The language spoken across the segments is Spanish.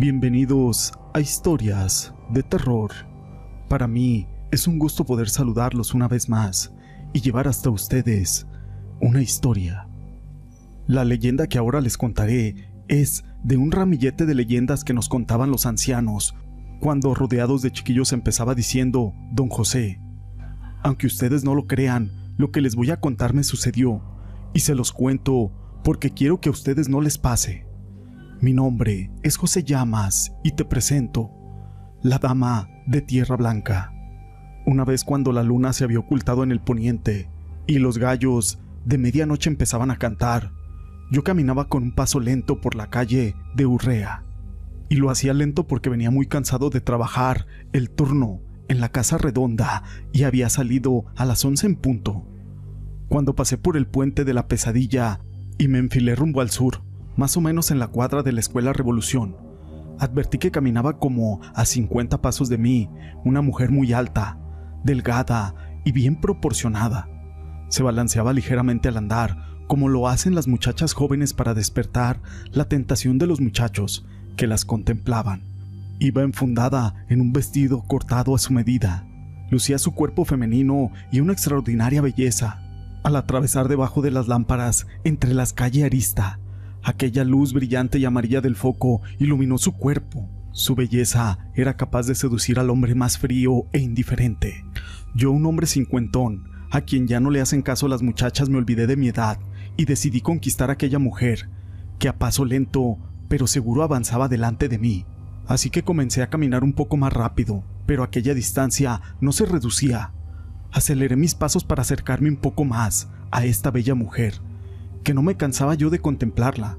Bienvenidos a Historias de Terror. Para mí es un gusto poder saludarlos una vez más y llevar hasta ustedes una historia. La leyenda que ahora les contaré es de un ramillete de leyendas que nos contaban los ancianos cuando rodeados de chiquillos empezaba diciendo Don José. Aunque ustedes no lo crean, lo que les voy a contar me sucedió y se los cuento porque quiero que a ustedes no les pase. Mi nombre es José Llamas y te presento la Dama de Tierra Blanca. Una vez cuando la luna se había ocultado en el poniente y los gallos de medianoche empezaban a cantar, yo caminaba con un paso lento por la calle de Urrea. Y lo hacía lento porque venía muy cansado de trabajar el turno en la casa redonda y había salido a las once en punto. Cuando pasé por el puente de la pesadilla y me enfilé rumbo al sur, más o menos en la cuadra de la Escuela Revolución. Advertí que caminaba como a 50 pasos de mí, una mujer muy alta, delgada y bien proporcionada. Se balanceaba ligeramente al andar, como lo hacen las muchachas jóvenes para despertar la tentación de los muchachos que las contemplaban. Iba enfundada en un vestido cortado a su medida. Lucía su cuerpo femenino y una extraordinaria belleza. Al atravesar debajo de las lámparas entre las calles Arista, Aquella luz brillante y amarilla del foco iluminó su cuerpo. Su belleza era capaz de seducir al hombre más frío e indiferente. Yo, un hombre cincuentón, a quien ya no le hacen caso las muchachas, me olvidé de mi edad y decidí conquistar a aquella mujer, que a paso lento pero seguro avanzaba delante de mí. Así que comencé a caminar un poco más rápido, pero aquella distancia no se reducía. Aceleré mis pasos para acercarme un poco más a esta bella mujer, que no me cansaba yo de contemplarla.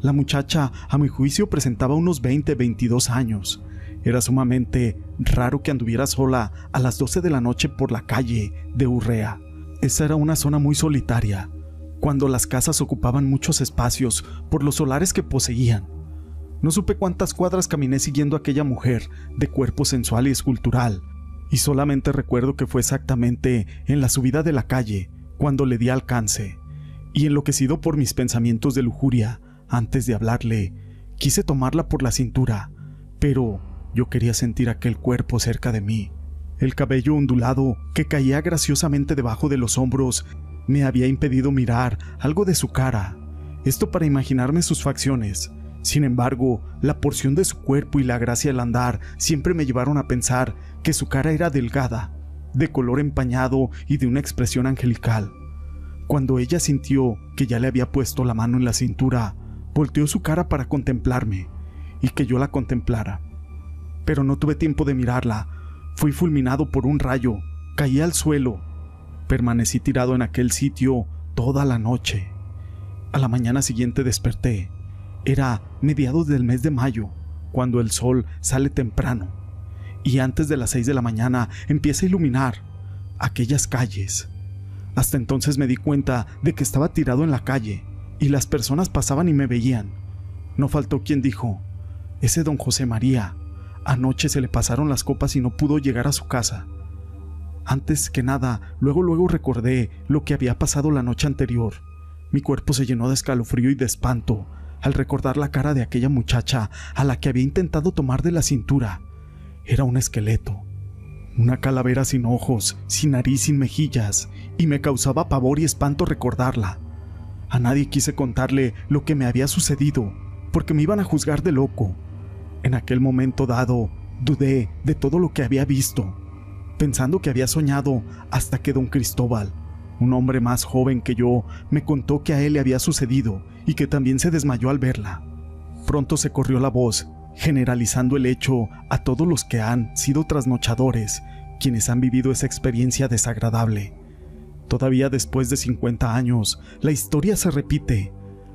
La muchacha, a mi juicio, presentaba unos 20, 22 años. Era sumamente raro que anduviera sola a las 12 de la noche por la calle de Urrea. Esa era una zona muy solitaria, cuando las casas ocupaban muchos espacios por los solares que poseían. No supe cuántas cuadras caminé siguiendo a aquella mujer de cuerpo sensual y escultural, y solamente recuerdo que fue exactamente en la subida de la calle cuando le di alcance y enloquecido por mis pensamientos de lujuria, antes de hablarle, quise tomarla por la cintura, pero yo quería sentir aquel cuerpo cerca de mí. El cabello ondulado que caía graciosamente debajo de los hombros me había impedido mirar algo de su cara, esto para imaginarme sus facciones. Sin embargo, la porción de su cuerpo y la gracia al andar siempre me llevaron a pensar que su cara era delgada, de color empañado y de una expresión angelical. Cuando ella sintió que ya le había puesto la mano en la cintura, volteó su cara para contemplarme y que yo la contemplara. Pero no tuve tiempo de mirarla. Fui fulminado por un rayo, caí al suelo. Permanecí tirado en aquel sitio toda la noche. A la mañana siguiente desperté. Era mediados del mes de mayo, cuando el sol sale temprano, y antes de las seis de la mañana empieza a iluminar aquellas calles. Hasta entonces me di cuenta de que estaba tirado en la calle y las personas pasaban y me veían. No faltó quien dijo, ese don José María, anoche se le pasaron las copas y no pudo llegar a su casa. Antes que nada, luego luego recordé lo que había pasado la noche anterior. Mi cuerpo se llenó de escalofrío y de espanto al recordar la cara de aquella muchacha a la que había intentado tomar de la cintura. Era un esqueleto, una calavera sin ojos, sin nariz, sin mejillas, y me causaba pavor y espanto recordarla. A nadie quise contarle lo que me había sucedido, porque me iban a juzgar de loco. En aquel momento dado, dudé de todo lo que había visto, pensando que había soñado hasta que don Cristóbal, un hombre más joven que yo, me contó que a él le había sucedido y que también se desmayó al verla. Pronto se corrió la voz generalizando el hecho a todos los que han sido trasnochadores, quienes han vivido esa experiencia desagradable. Todavía después de 50 años, la historia se repite.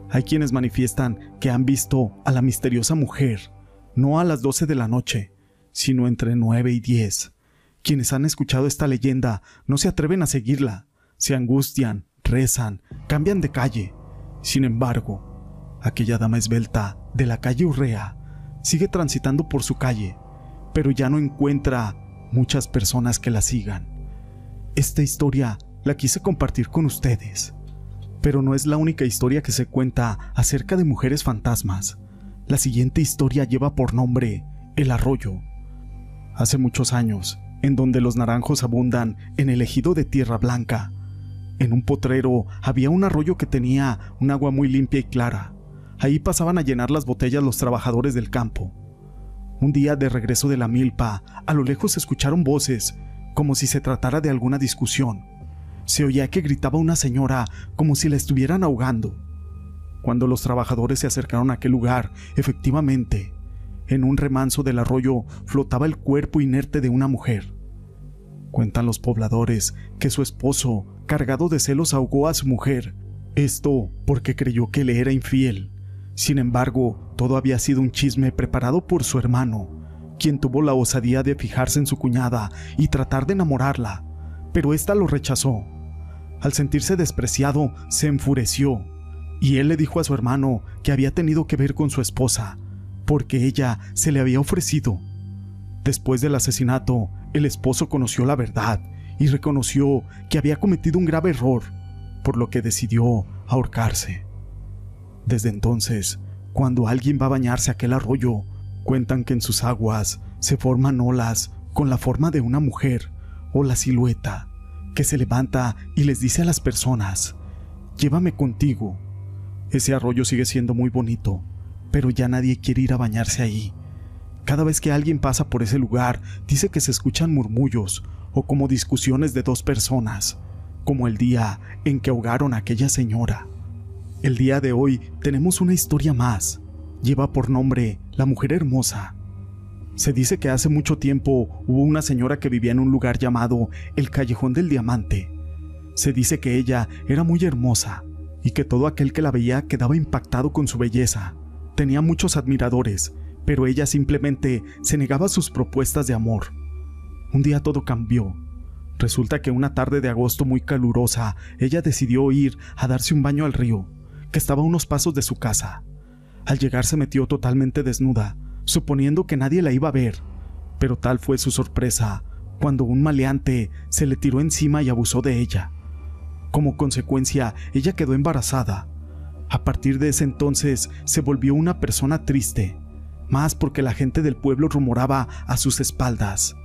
Hay quienes manifiestan que han visto a la misteriosa mujer, no a las 12 de la noche, sino entre 9 y 10. Quienes han escuchado esta leyenda no se atreven a seguirla, se angustian, rezan, cambian de calle. Sin embargo, aquella dama esbelta de la calle Urrea sigue transitando por su calle, pero ya no encuentra muchas personas que la sigan. Esta historia la quise compartir con ustedes, pero no es la única historia que se cuenta acerca de mujeres fantasmas. La siguiente historia lleva por nombre El Arroyo. Hace muchos años, en donde los naranjos abundan en el ejido de Tierra Blanca, en un potrero había un arroyo que tenía un agua muy limpia y clara. Ahí pasaban a llenar las botellas los trabajadores del campo. Un día de regreso de la milpa, a lo lejos se escucharon voces, como si se tratara de alguna discusión. Se oía que gritaba una señora como si la estuvieran ahogando. Cuando los trabajadores se acercaron a aquel lugar, efectivamente, en un remanso del arroyo flotaba el cuerpo inerte de una mujer. Cuentan los pobladores que su esposo, cargado de celos, ahogó a su mujer. Esto porque creyó que le era infiel. Sin embargo, todo había sido un chisme preparado por su hermano, quien tuvo la osadía de fijarse en su cuñada y tratar de enamorarla, pero ésta lo rechazó. Al sentirse despreciado, se enfureció, y él le dijo a su hermano que había tenido que ver con su esposa, porque ella se le había ofrecido. Después del asesinato, el esposo conoció la verdad y reconoció que había cometido un grave error, por lo que decidió ahorcarse. Desde entonces, cuando alguien va a bañarse aquel arroyo, cuentan que en sus aguas se forman olas con la forma de una mujer o la silueta que se levanta y les dice a las personas, llévame contigo. Ese arroyo sigue siendo muy bonito, pero ya nadie quiere ir a bañarse ahí. Cada vez que alguien pasa por ese lugar, dice que se escuchan murmullos o como discusiones de dos personas, como el día en que ahogaron a aquella señora. El día de hoy tenemos una historia más. Lleva por nombre La Mujer Hermosa. Se dice que hace mucho tiempo hubo una señora que vivía en un lugar llamado el Callejón del Diamante. Se dice que ella era muy hermosa y que todo aquel que la veía quedaba impactado con su belleza. Tenía muchos admiradores, pero ella simplemente se negaba a sus propuestas de amor. Un día todo cambió. Resulta que una tarde de agosto muy calurosa, ella decidió ir a darse un baño al río que estaba a unos pasos de su casa. Al llegar se metió totalmente desnuda, suponiendo que nadie la iba a ver, pero tal fue su sorpresa cuando un maleante se le tiró encima y abusó de ella. Como consecuencia, ella quedó embarazada. A partir de ese entonces se volvió una persona triste, más porque la gente del pueblo rumoraba a sus espaldas.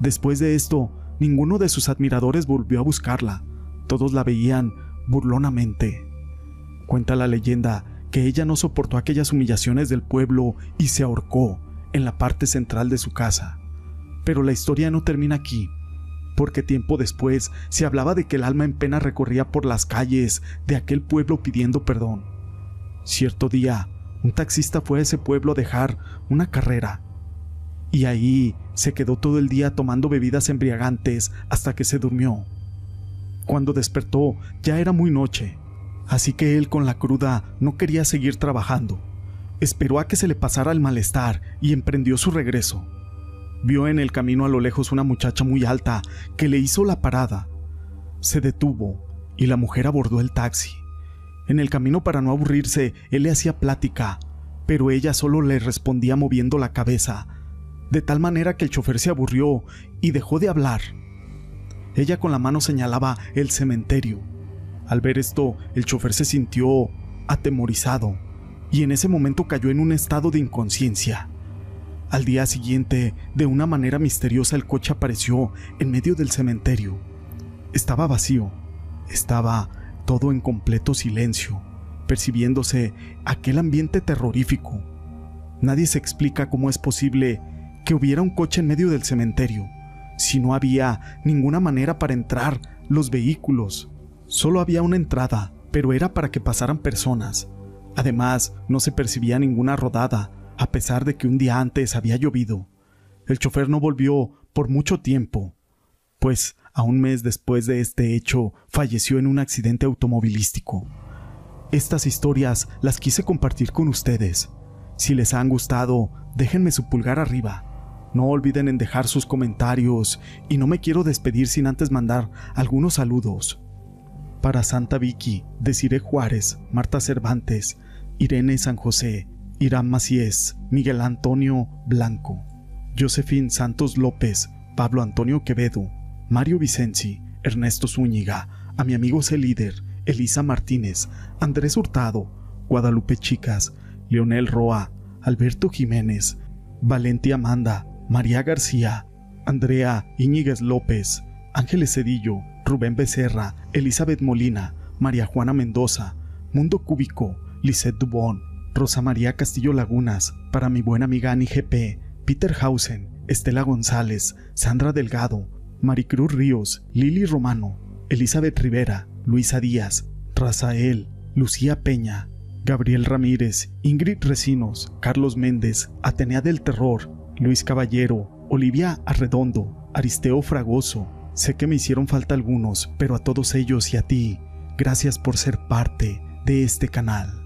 Después de esto, ninguno de sus admiradores volvió a buscarla, todos la veían burlonamente. Cuenta la leyenda que ella no soportó aquellas humillaciones del pueblo y se ahorcó en la parte central de su casa. Pero la historia no termina aquí, porque tiempo después se hablaba de que el alma en pena recorría por las calles de aquel pueblo pidiendo perdón. Cierto día, un taxista fue a ese pueblo a dejar una carrera, y ahí se quedó todo el día tomando bebidas embriagantes hasta que se durmió. Cuando despertó ya era muy noche, Así que él con la cruda no quería seguir trabajando. Esperó a que se le pasara el malestar y emprendió su regreso. Vio en el camino a lo lejos una muchacha muy alta que le hizo la parada. Se detuvo y la mujer abordó el taxi. En el camino para no aburrirse, él le hacía plática, pero ella solo le respondía moviendo la cabeza, de tal manera que el chofer se aburrió y dejó de hablar. Ella con la mano señalaba el cementerio al ver esto, el chofer se sintió atemorizado y en ese momento cayó en un estado de inconsciencia. Al día siguiente, de una manera misteriosa, el coche apareció en medio del cementerio. Estaba vacío, estaba todo en completo silencio, percibiéndose aquel ambiente terrorífico. Nadie se explica cómo es posible que hubiera un coche en medio del cementerio, si no había ninguna manera para entrar los vehículos. Solo había una entrada, pero era para que pasaran personas. Además, no se percibía ninguna rodada, a pesar de que un día antes había llovido. El chofer no volvió por mucho tiempo, pues a un mes después de este hecho falleció en un accidente automovilístico. Estas historias las quise compartir con ustedes. Si les han gustado, déjenme su pulgar arriba. No olviden en dejar sus comentarios y no me quiero despedir sin antes mandar algunos saludos para Santa Vicky, Desiree Juárez, Marta Cervantes, Irene San José, Irán Macíes, Miguel Antonio Blanco, Josefín Santos López, Pablo Antonio Quevedo, Mario Vicenci, Ernesto Zúñiga, a mi amigo C. Líder, Elisa Martínez, Andrés Hurtado, Guadalupe Chicas, Leonel Roa, Alberto Jiménez, Valenti Amanda, María García, Andrea Íñiguez López, Ángeles Cedillo, Rubén Becerra, Elizabeth Molina, María Juana Mendoza, Mundo Cúbico, Lisette Dubón, Rosa María Castillo Lagunas, para mi buena amiga Annie GP, Peter Hausen, Estela González, Sandra Delgado, Maricruz Ríos, Lili Romano, Elizabeth Rivera, Luisa Díaz, Razael, Lucía Peña, Gabriel Ramírez, Ingrid Recinos, Carlos Méndez, Atenea del Terror, Luis Caballero, Olivia Arredondo, Aristeo Fragoso. Sé que me hicieron falta algunos, pero a todos ellos y a ti, gracias por ser parte de este canal.